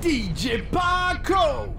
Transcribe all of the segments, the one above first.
DJ Pako.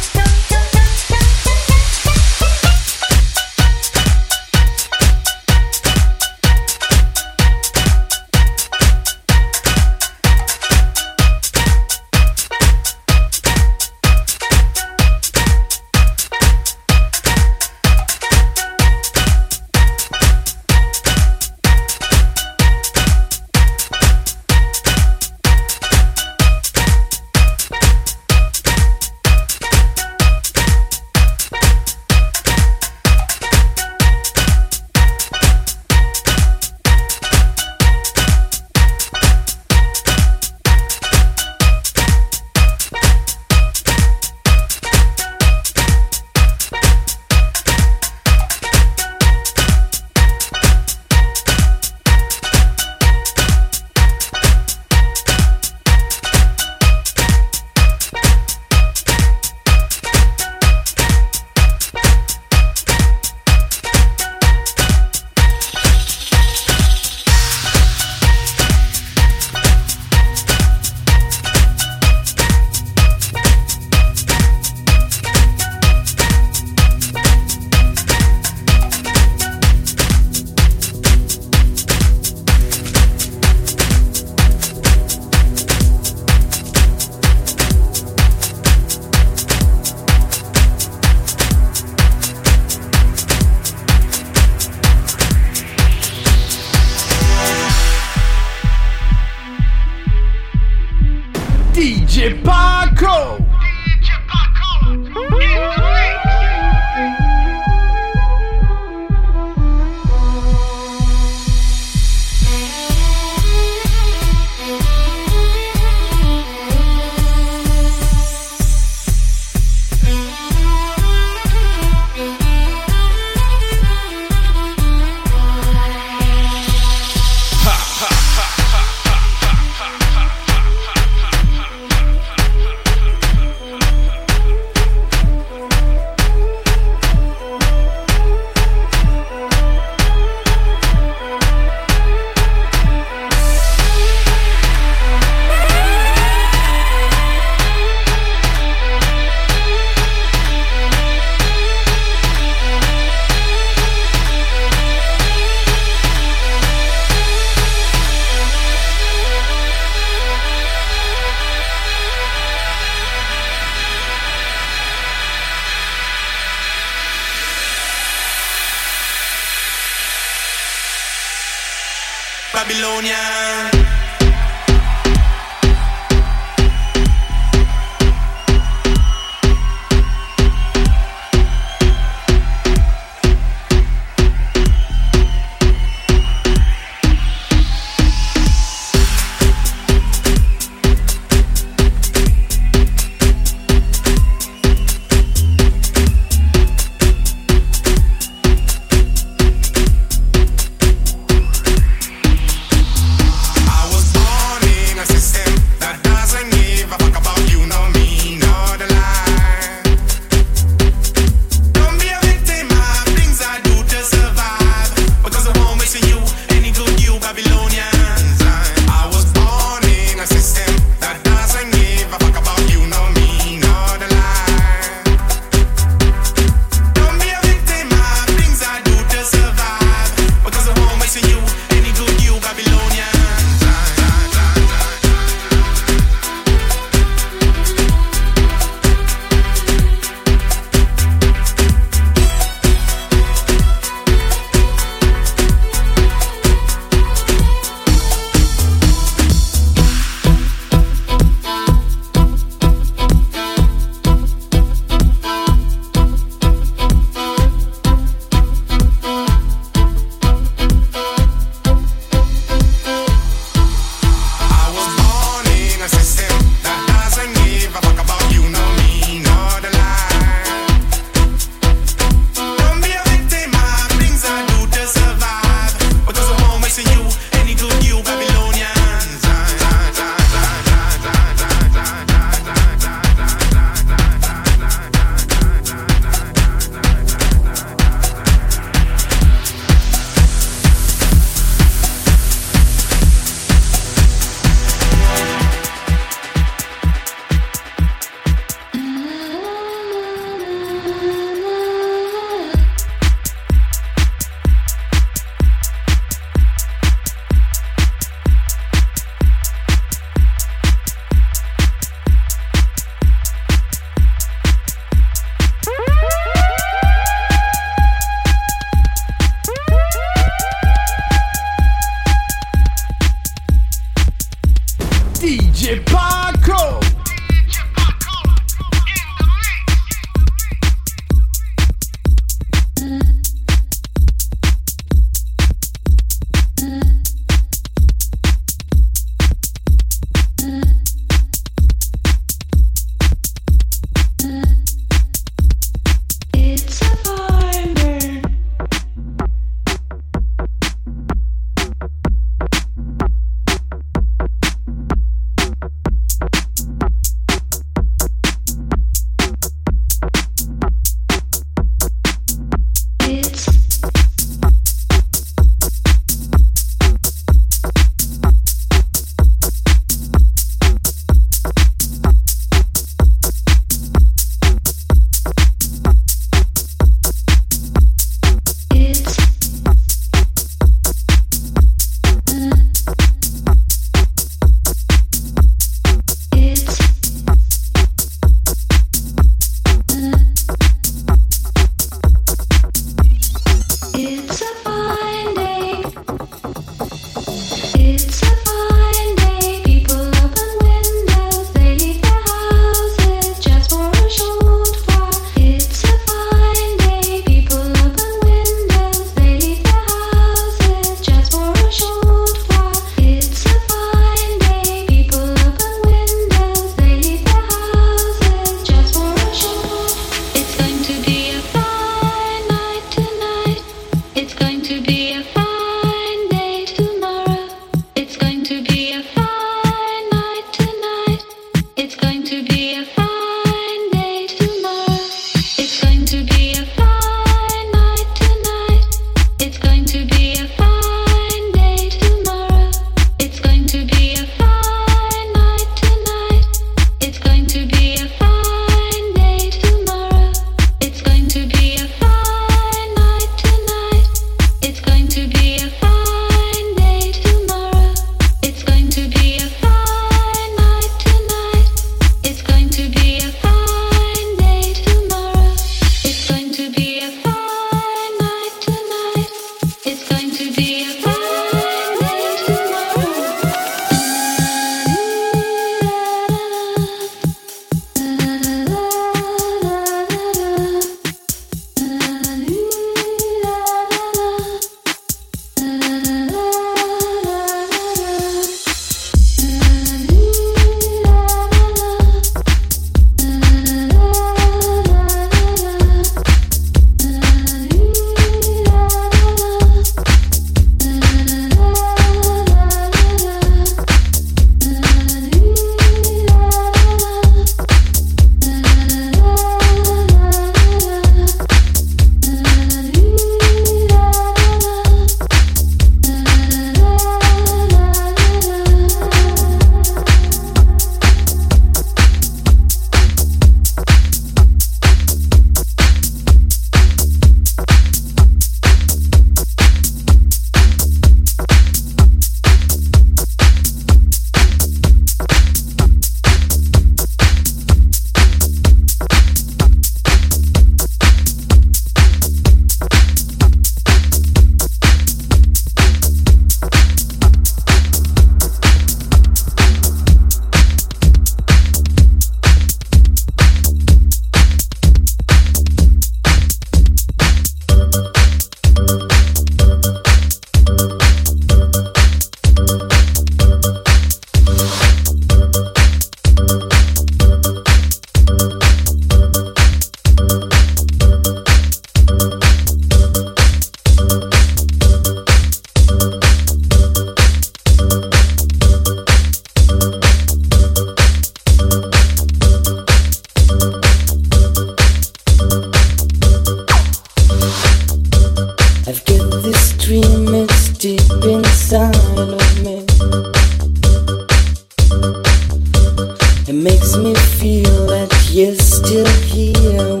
makes me feel that you're still here.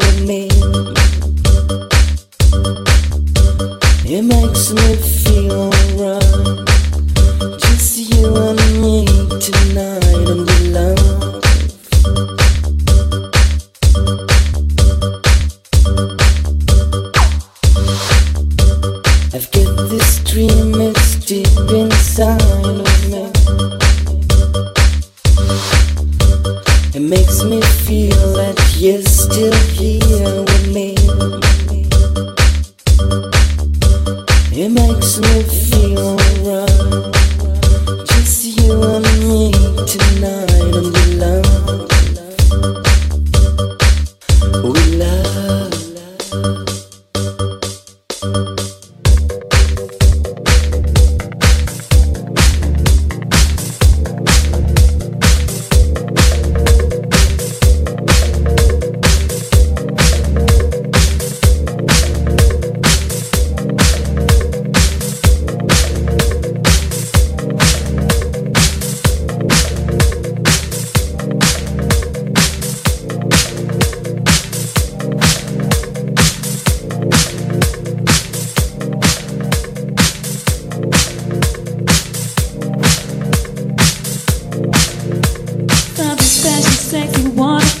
Something special, sexy, wonderful.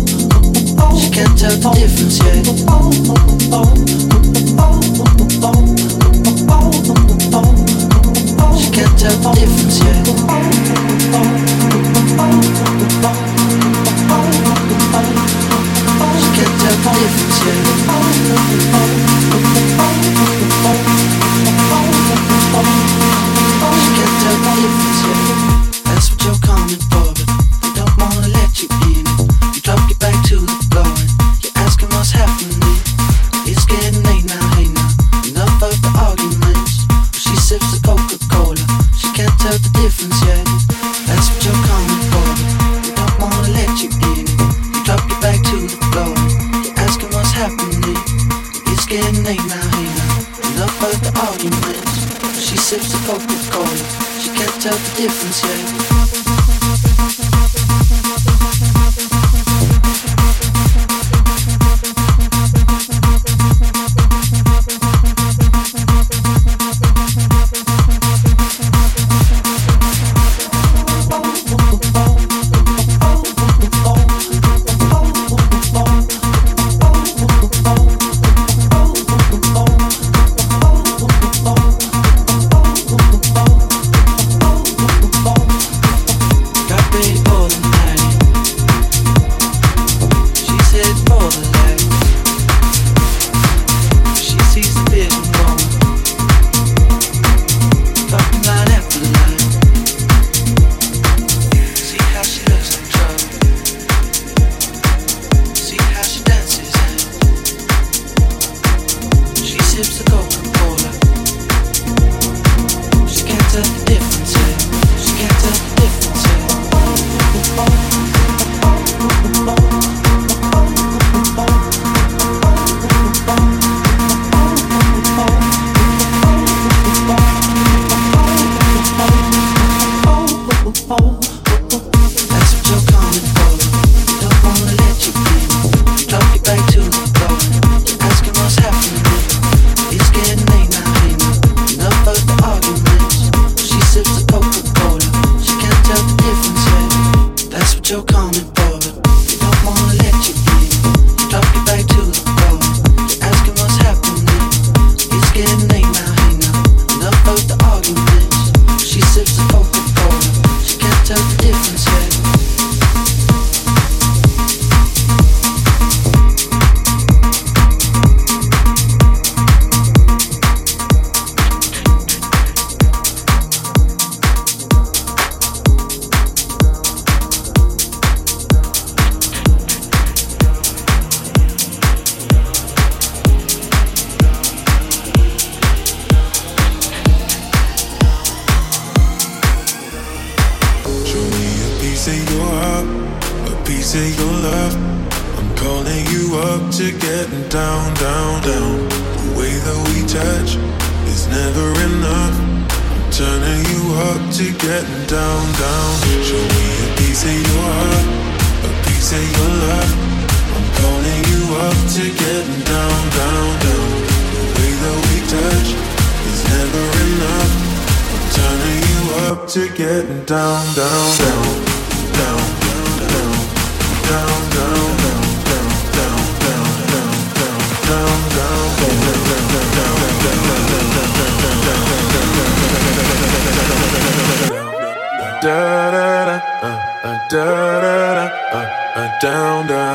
She can tell the difference, yeah. She can tell the difference, yeah. She can tell the difference, yeah. difference.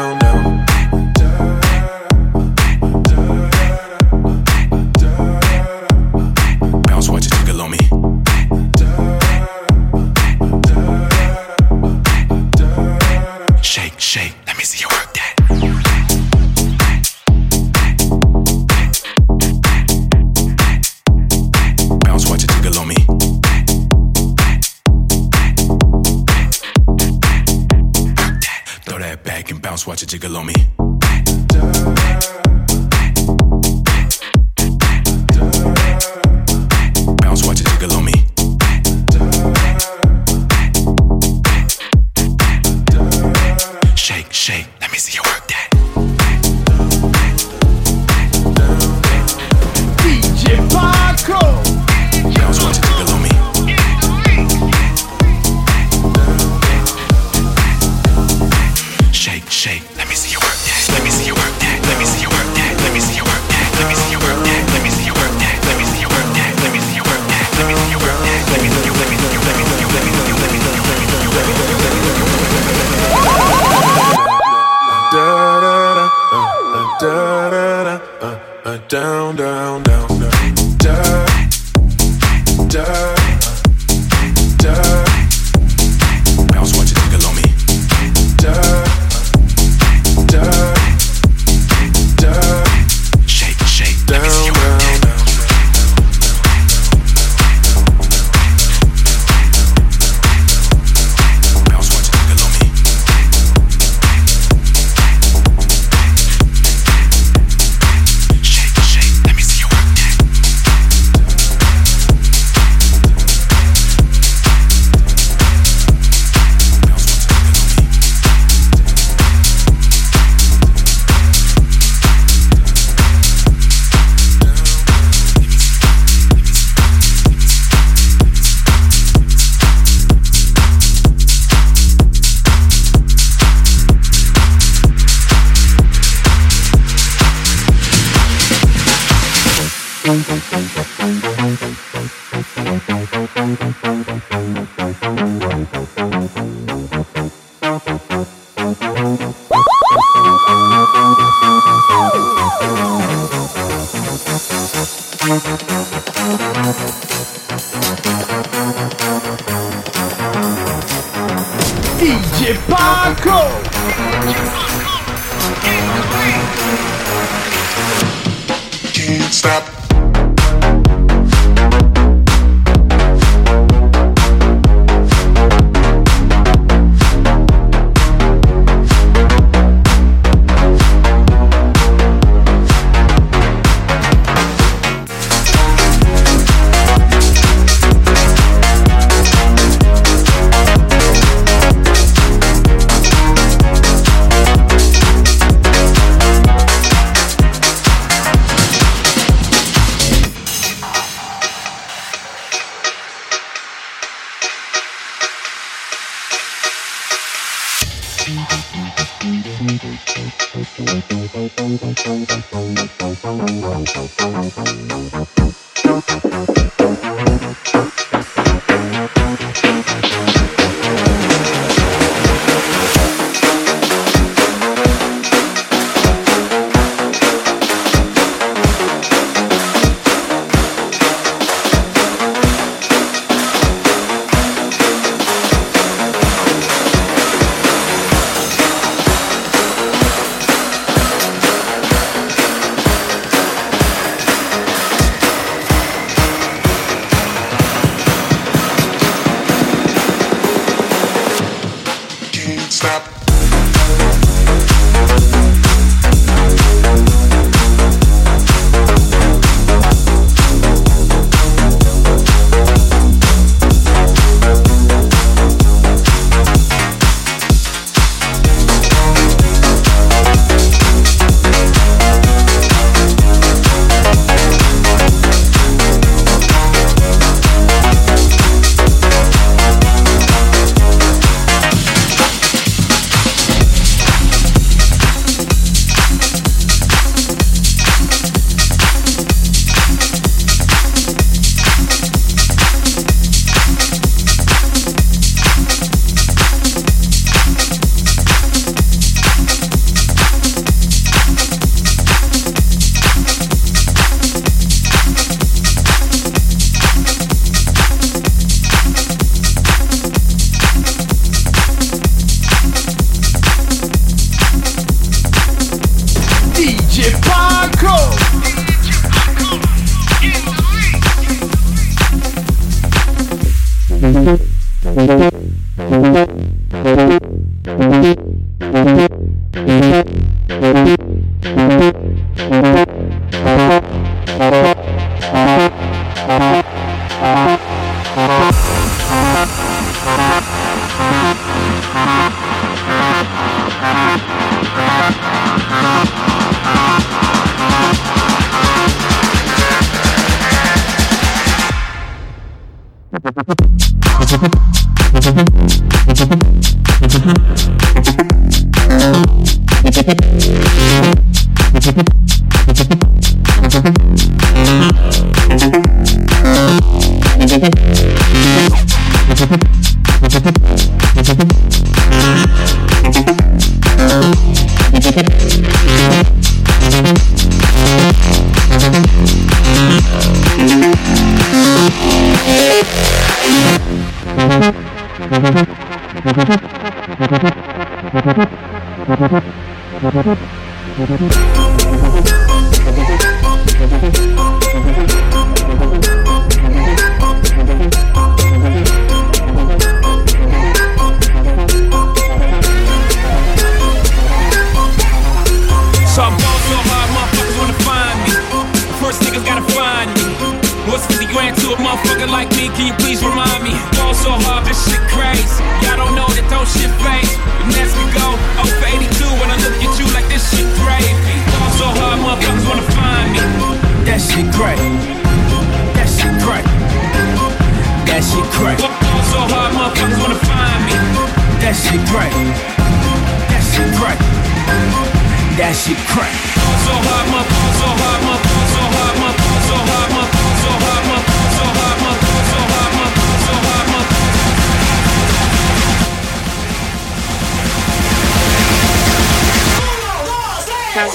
Down, down,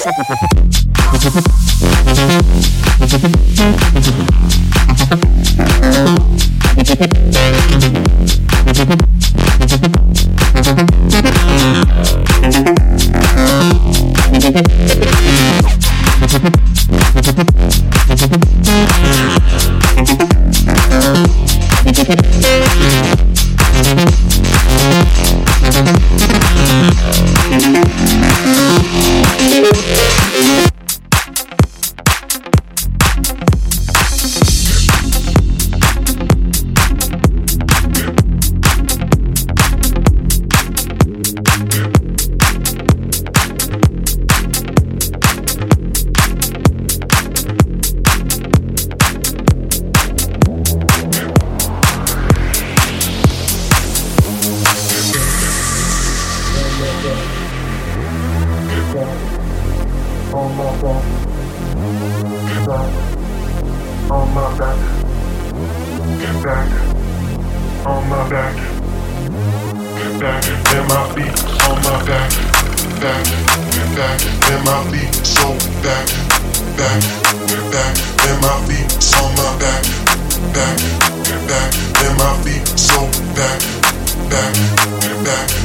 Thank back, back,